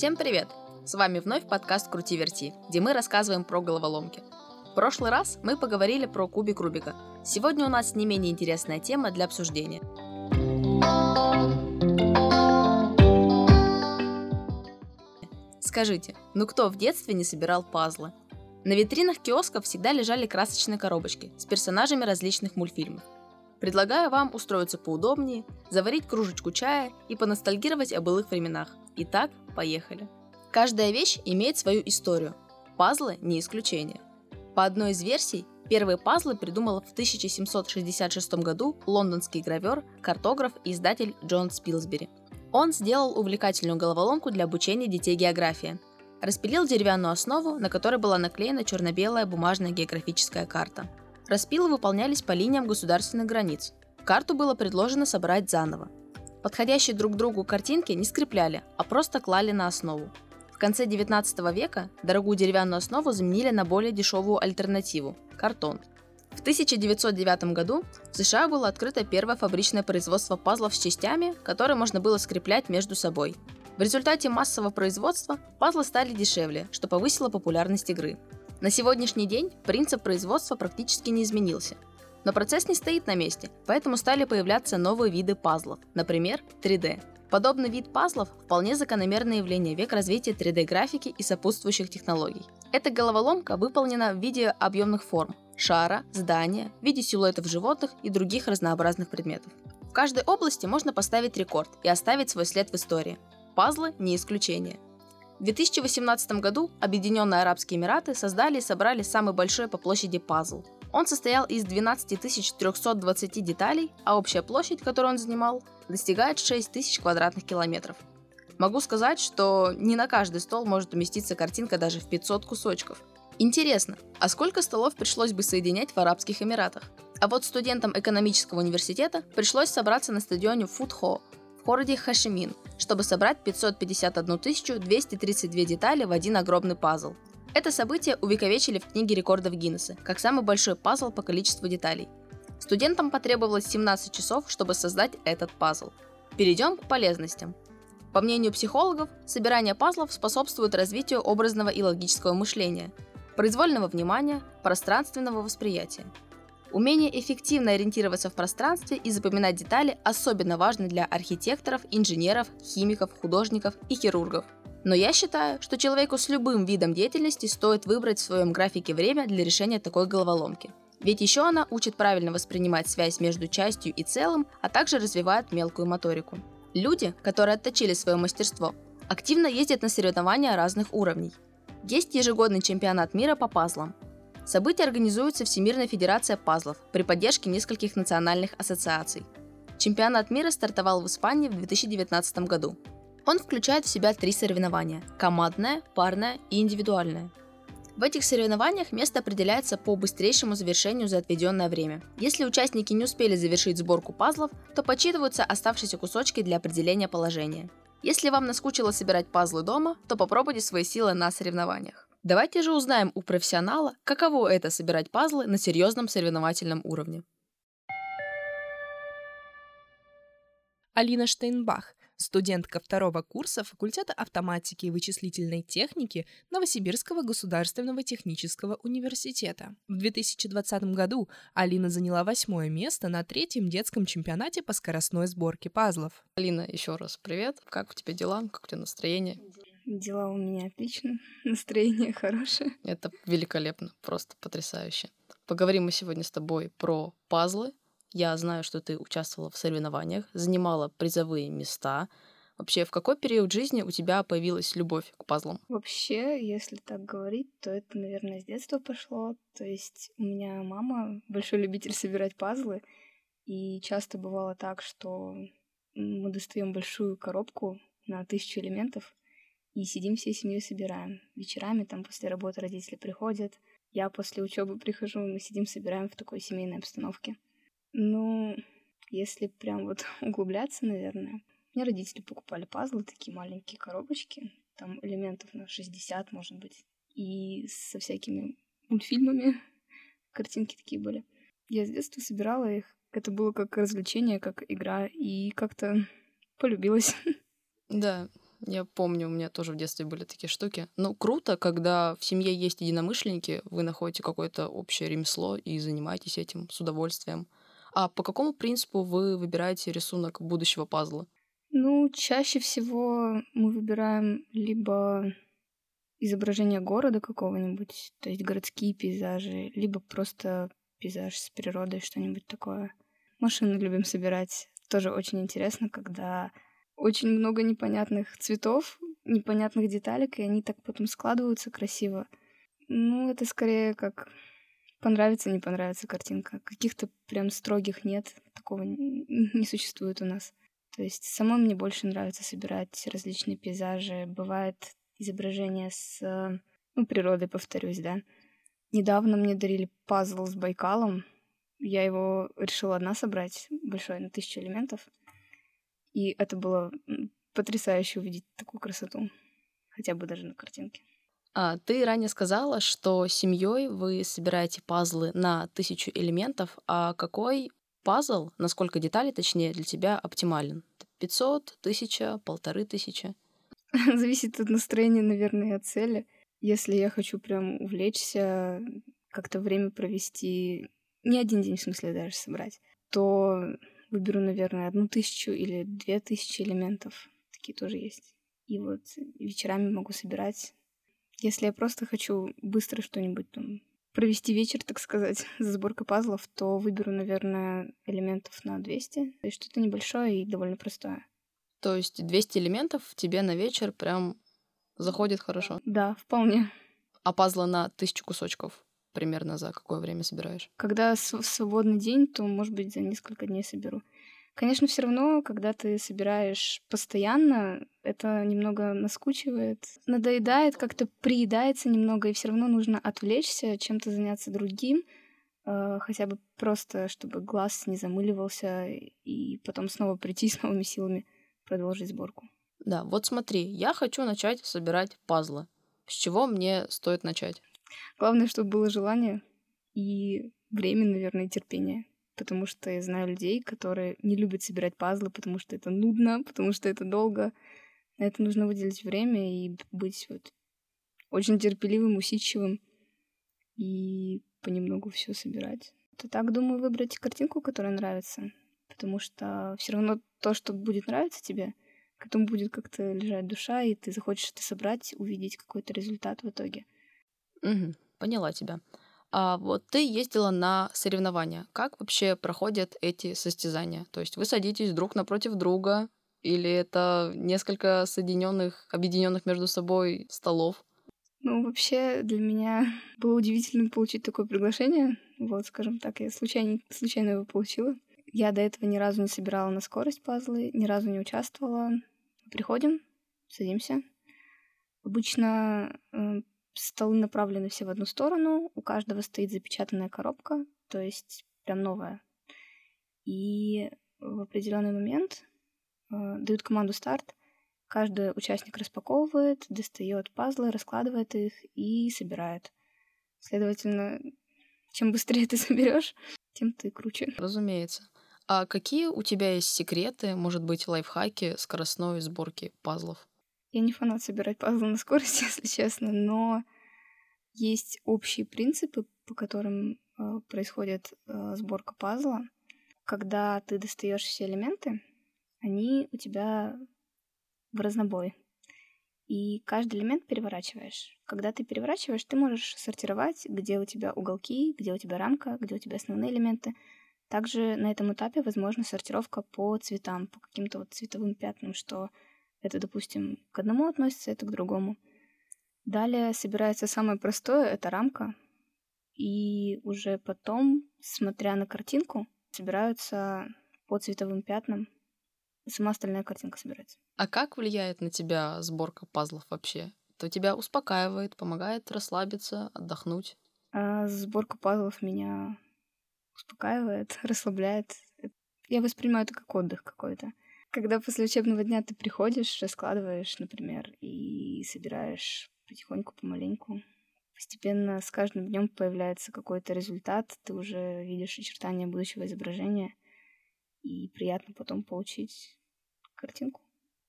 Всем привет! С вами вновь подкаст «Крути верти», где мы рассказываем про головоломки. В прошлый раз мы поговорили про кубик Рубика. Сегодня у нас не менее интересная тема для обсуждения. Скажите, ну кто в детстве не собирал пазлы? На витринах киосков всегда лежали красочные коробочки с персонажами различных мультфильмов. Предлагаю вам устроиться поудобнее, заварить кружечку чая и поностальгировать о былых временах. Итак, поехали. Каждая вещь имеет свою историю. Пазлы не исключение. По одной из версий, первые пазлы придумал в 1766 году лондонский гравер, картограф и издатель Джон Спилсбери. Он сделал увлекательную головоломку для обучения детей географии. Распилил деревянную основу, на которой была наклеена черно-белая бумажная географическая карта. Распилы выполнялись по линиям государственных границ. Карту было предложено собрать заново. Подходящие друг к другу картинки не скрепляли, а просто клали на основу. В конце 19 века дорогую деревянную основу заменили на более дешевую альтернативу – картон. В 1909 году в США было открыто первое фабричное производство пазлов с частями, которые можно было скреплять между собой. В результате массового производства пазлы стали дешевле, что повысило популярность игры. На сегодняшний день принцип производства практически не изменился – но процесс не стоит на месте, поэтому стали появляться новые виды пазлов, например, 3D. Подобный вид пазлов – вполне закономерное явление век развития 3D-графики и сопутствующих технологий. Эта головоломка выполнена в виде объемных форм – шара, здания, в виде силуэтов животных и других разнообразных предметов. В каждой области можно поставить рекорд и оставить свой след в истории. Пазлы – не исключение. В 2018 году Объединенные Арабские Эмираты создали и собрали самый большой по площади пазл он состоял из 12 320 деталей, а общая площадь, которую он занимал, достигает 6 тысяч квадратных километров. Могу сказать, что не на каждый стол может уместиться картинка даже в 500 кусочков. Интересно, а сколько столов пришлось бы соединять в Арабских Эмиратах? А вот студентам экономического университета пришлось собраться на стадионе Фудхо в городе Хашимин, чтобы собрать 551 232 детали в один огромный пазл – это событие увековечили в книге рекордов Гиннесса, как самый большой пазл по количеству деталей. Студентам потребовалось 17 часов, чтобы создать этот пазл. Перейдем к полезностям. По мнению психологов, собирание пазлов способствует развитию образного и логического мышления, произвольного внимания, пространственного восприятия. Умение эффективно ориентироваться в пространстве и запоминать детали особенно важно для архитекторов, инженеров, химиков, художников и хирургов – но я считаю, что человеку с любым видом деятельности стоит выбрать в своем графике время для решения такой головоломки. Ведь еще она учит правильно воспринимать связь между частью и целым, а также развивает мелкую моторику. Люди, которые отточили свое мастерство, активно ездят на соревнования разных уровней. Есть ежегодный чемпионат мира по пазлам. Событие организуется Всемирная федерация пазлов при поддержке нескольких национальных ассоциаций. Чемпионат мира стартовал в Испании в 2019 году. Он включает в себя три соревнования – командное, парное и индивидуальное. В этих соревнованиях место определяется по быстрейшему завершению за отведенное время. Если участники не успели завершить сборку пазлов, то подсчитываются оставшиеся кусочки для определения положения. Если вам наскучило собирать пазлы дома, то попробуйте свои силы на соревнованиях. Давайте же узнаем у профессионала, каково это собирать пазлы на серьезном соревновательном уровне. Алина Штейнбах, студентка второго курса факультета автоматики и вычислительной техники Новосибирского государственного технического университета. В 2020 году Алина заняла восьмое место на третьем детском чемпионате по скоростной сборке пазлов. Алина, еще раз привет. Как у тебя дела? Как у тебя настроение? Дела у меня отлично, настроение хорошее. Это великолепно, просто потрясающе. Поговорим мы сегодня с тобой про пазлы, я знаю, что ты участвовала в соревнованиях, занимала призовые места. Вообще, в какой период жизни у тебя появилась любовь к пазлам? Вообще, если так говорить, то это, наверное, с детства пошло. То есть у меня мама большой любитель собирать пазлы, и часто бывало так, что мы достаем большую коробку на тысячу элементов и сидим всей семьей собираем. Вечерами там после работы родители приходят, я после учебы прихожу, мы сидим собираем в такой семейной обстановке. Ну, если прям вот углубляться, наверное, мне родители покупали пазлы, такие маленькие коробочки, там элементов на 60, может быть, и со всякими мультфильмами, картинки такие были. Я с детства собирала их, это было как развлечение, как игра, и как-то полюбилась. Да, я помню, у меня тоже в детстве были такие штуки. Ну, круто, когда в семье есть единомышленники, вы находите какое-то общее ремесло и занимаетесь этим с удовольствием. А по какому принципу вы выбираете рисунок будущего пазла? Ну, чаще всего мы выбираем либо изображение города какого-нибудь, то есть городские пейзажи, либо просто пейзаж с природой, что-нибудь такое. Машины любим собирать. Тоже очень интересно, когда очень много непонятных цветов, непонятных деталек, и они так потом складываются красиво. Ну, это скорее как понравится, не понравится картинка. Каких-то прям строгих нет, такого не существует у нас. То есть самой мне больше нравится собирать различные пейзажи. Бывает изображение с ну, природой, повторюсь, да. Недавно мне дарили пазл с Байкалом. Я его решила одна собрать, большой, на тысячу элементов. И это было потрясающе увидеть такую красоту. Хотя бы даже на картинке. А, ты ранее сказала, что семьей вы собираете пазлы на тысячу элементов. А какой пазл, насколько деталей точнее, для тебя оптимален? 500, 1000, полторы тысячи? Зависит от настроения, наверное, и от цели. Если я хочу прям увлечься, как-то время провести, не один день, в смысле, даже собрать, то выберу, наверное, одну тысячу или две тысячи элементов. Такие тоже есть. И вот вечерами могу собирать. Если я просто хочу быстро что-нибудь там провести вечер, так сказать, за сборкой пазлов, то выберу, наверное, элементов на 200. То есть что-то небольшое и довольно простое. То есть 200 элементов тебе на вечер прям заходит хорошо? Да, вполне. А пазла на тысячу кусочков примерно за какое время собираешь? Когда свободный день, то, может быть, за несколько дней соберу. Конечно, все равно, когда ты собираешь постоянно, это немного наскучивает, надоедает, как-то приедается немного, и все равно нужно отвлечься, чем-то заняться другим, э, хотя бы просто, чтобы глаз не замыливался, и потом снова прийти с новыми силами продолжить сборку. Да, вот смотри, я хочу начать собирать пазлы. С чего мне стоит начать? Главное, чтобы было желание и время, наверное, и терпение потому что я знаю людей, которые не любят собирать пазлы, потому что это нудно, потому что это долго. На это нужно выделить время и быть вот очень терпеливым, усидчивым и понемногу все собирать. То так, думаю, выбрать картинку, которая нравится, потому что все равно то, что будет нравиться тебе, к этому будет как-то лежать душа, и ты захочешь это собрать, увидеть какой-то результат в итоге. Угу, поняла тебя. А вот ты ездила на соревнования. Как вообще проходят эти состязания? То есть вы садитесь друг напротив друга, или это несколько соединенных, объединенных между собой столов? Ну, вообще, для меня было удивительно получить такое приглашение. Вот, скажем так, я случайно, случайно его получила. Я до этого ни разу не собирала на скорость пазлы, ни разу не участвовала. Приходим, садимся. Обычно э, Столы направлены все в одну сторону, у каждого стоит запечатанная коробка, то есть прям новая. И в определенный момент э, дают команду старт, каждый участник распаковывает, достает пазлы, раскладывает их и собирает. Следовательно, чем быстрее ты соберешь, тем ты круче. Разумеется. А какие у тебя есть секреты, может быть, лайфхаки скоростной сборки пазлов? Я не фанат собирать пазлы на скорости, если честно, но есть общие принципы, по которым э, происходит э, сборка пазла. Когда ты достаешь все элементы, они у тебя в разнобой. И каждый элемент переворачиваешь. Когда ты переворачиваешь, ты можешь сортировать, где у тебя уголки, где у тебя рамка, где у тебя основные элементы. Также на этом этапе возможна сортировка по цветам, по каким-то вот цветовым пятнам, что это, допустим, к одному относится, это к другому. Далее собирается самое простое, это рамка. И уже потом, смотря на картинку, собираются по цветовым пятнам. Сама остальная картинка собирается. А как влияет на тебя сборка пазлов вообще? То тебя успокаивает, помогает расслабиться, отдохнуть? А сборка пазлов меня успокаивает, расслабляет. Я воспринимаю это как отдых какой-то. Когда после учебного дня ты приходишь, раскладываешь, например, и собираешь потихоньку, помаленьку. Постепенно с каждым днем появляется какой-то результат, ты уже видишь очертания будущего изображения, и приятно потом получить картинку.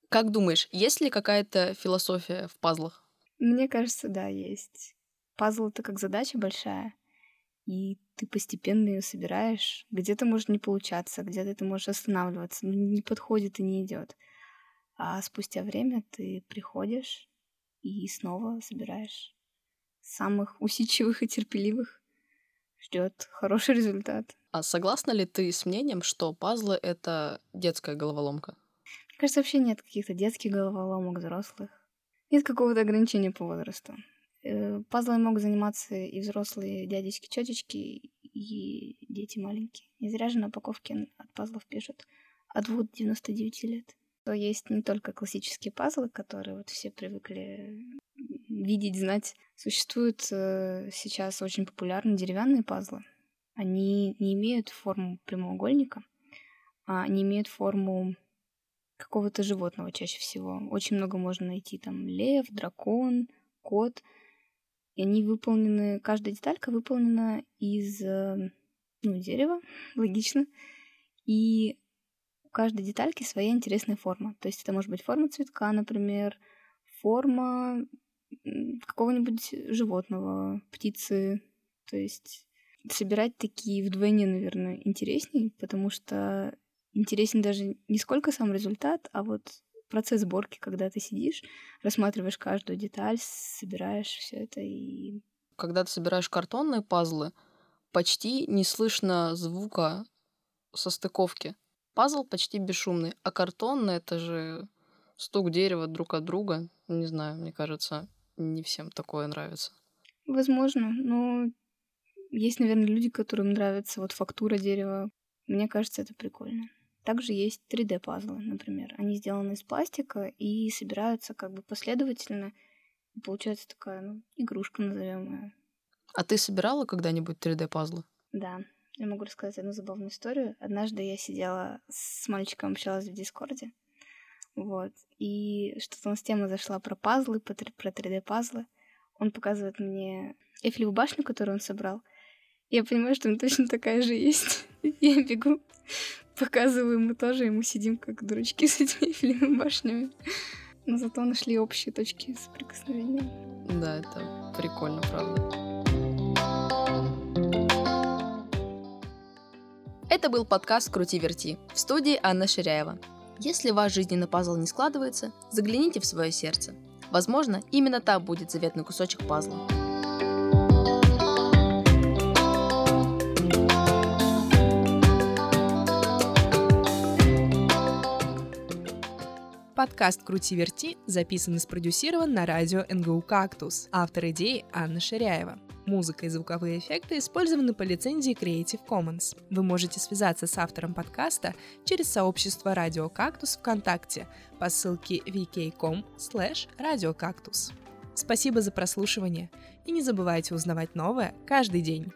Как думаешь, есть ли какая-то философия в пазлах? Мне кажется, да, есть. Пазл — это как задача большая, и ты постепенно ее собираешь. Где-то может не получаться, где-то ты можешь останавливаться, но не подходит и не идет. А спустя время ты приходишь и снова собираешь. Самых усидчивых и терпеливых ждет хороший результат. А согласна ли ты с мнением, что пазлы — это детская головоломка? Мне кажется, вообще нет каких-то детских головоломок взрослых. Нет какого-то ограничения по возрасту. Э, пазлами могут заниматься и взрослые дядечки, тетечки, и дети маленькие. Не зря же на упаковке от пазлов пишут от 2 до 99 лет. То есть не только классические пазлы, которые вот все привыкли видеть, знать. Существуют э, сейчас очень популярные деревянные пазлы. Они не имеют форму прямоугольника, а они имеют форму какого-то животного чаще всего. Очень много можно найти там лев, дракон, кот — и они выполнены, каждая деталька выполнена из э, ну, дерева, логично. И у каждой детальки своя интересная форма. То есть это может быть форма цветка, например, форма какого-нибудь животного, птицы. То есть собирать такие вдвойне, наверное, интересней, потому что интересен даже не сколько сам результат, а вот процесс сборки, когда ты сидишь, рассматриваешь каждую деталь, собираешь все это и... Когда ты собираешь картонные пазлы, почти не слышно звука со стыковки. Пазл почти бесшумный, а картонный — это же стук дерева друг от друга. Не знаю, мне кажется, не всем такое нравится. Возможно, но есть, наверное, люди, которым нравится вот фактура дерева. Мне кажется, это прикольно. Также есть 3D-пазлы, например. Они сделаны из пластика и собираются как бы последовательно. И получается такая, ну, игрушка, назовем ее. А ты собирала когда-нибудь 3D-пазлы? Да. Я могу рассказать одну забавную историю. Однажды я сидела с мальчиком, общалась в Дискорде. Вот. И что-то у нас тема зашла про пазлы, про 3D-пазлы. Он показывает мне Эйфелеву башню, которую он собрал. Я понимаю, что меня точно такая же есть. Я бегу показываем мы тоже, и мы сидим как дурачки с этими фильмами башнями. Но зато нашли общие точки соприкосновения. Да, это прикольно, правда. Это был подкаст «Крути-верти» в студии Анна Ширяева. Если ваш жизненный пазл не складывается, загляните в свое сердце. Возможно, именно там будет заветный кусочек пазла. Подкаст «Крути-верти» записан и спродюсирован на радио НГУ «Кактус». Автор идеи Анна Ширяева. Музыка и звуковые эффекты использованы по лицензии Creative Commons. Вы можете связаться с автором подкаста через сообщество «Радио Кактус» ВКонтакте по ссылке vk.com slash радиокактус. Спасибо за прослушивание и не забывайте узнавать новое каждый день.